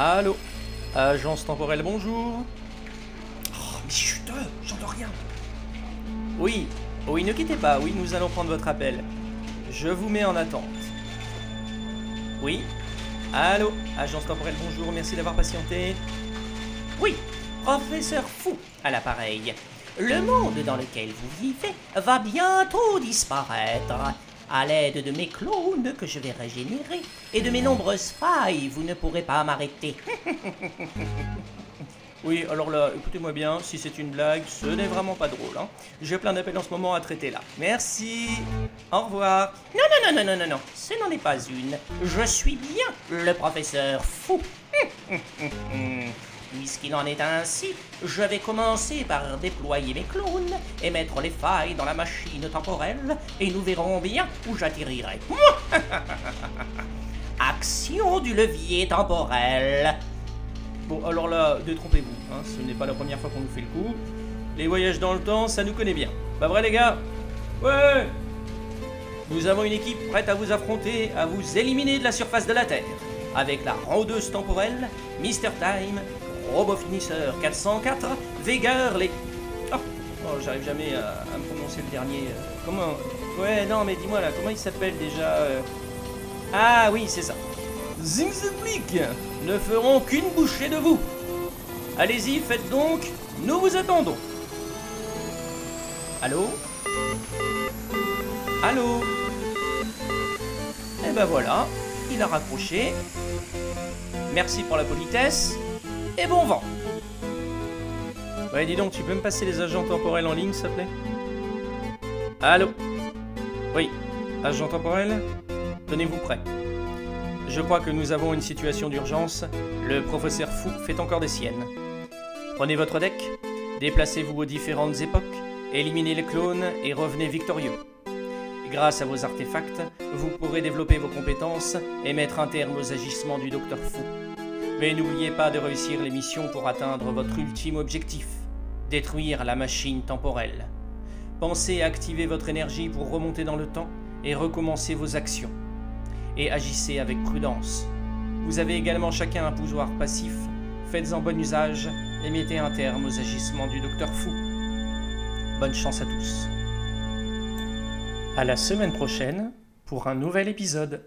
Allô Agence temporelle, bonjour Oh, mais chut, euh, j'entends rien. Oui, oui, ne quittez pas, oui, nous allons prendre votre appel. Je vous mets en attente. Oui Allô Agence temporelle, bonjour, merci d'avoir patienté. Oui, professeur fou à l'appareil. Le monde dans lequel vous vivez va bientôt disparaître. À l'aide de mes clones que je vais régénérer et de mes nombreuses failles, vous ne pourrez pas m'arrêter. Oui, alors là, écoutez-moi bien, si c'est une blague, ce n'est vraiment pas drôle. Hein. J'ai plein d'appels en ce moment à traiter là. Merci. Au revoir. Non, non, non, non, non, non, non, ce n'en est pas une. Je suis bien le professeur fou. Puisqu'il en est ainsi, je vais commencer par déployer mes clones et mettre les failles dans la machine temporelle et nous verrons bien où j'atterrirai. Action du levier temporel. Bon, alors là, détrompez-vous, hein, ce n'est pas la première fois qu'on nous fait le coup. Les voyages dans le temps, ça nous connaît bien. Pas vrai les gars? Ouais Nous avons une équipe prête à vous affronter, à vous éliminer de la surface de la Terre. Avec la rondeuse temporelle, Mr. Time, Robot Finisseur 404, Vegar, les... Oh, oh, j'arrive jamais à, me prononcer le dernier. euh, comment Ouais, non, mais dis-moi là, comment il s'appelle déjà euh? Ah oui, c'est ça. Zingzeblick ne feront qu'une bouchée de vous. Allez-y, faites donc, nous vous attendons. Allô? Allô? Eh ben voilà, il a raccroché. Merci pour la politesse et bon vent. Ouais, dis donc, tu peux me passer les agents temporels en ligne, s'il te plaît? Allô? Oui, agent temporel Tenez-vous prêt. Je crois que nous avons une situation d'urgence. Le professeur Fou fait encore des siennes. Prenez votre deck, déplacez-vous aux différentes époques, éliminez les clones et revenez victorieux. Grâce à vos artefacts, vous pourrez développer vos compétences et mettre un terme aux agissements du Docteur Fou. Mais n'oubliez pas de réussir les missions pour atteindre votre ultime objectif, détruire la machine temporelle. Pensez à activer votre énergie pour remonter dans le temps et recommencer vos actions. Et agissez avec prudence. Vous avez également chacun un pouvoir passif, faites-en bon usage et mettez un terme aux agissements du Docteur Fou. Bonne chance à tous. À la semaine prochaine pour un nouvel épisode.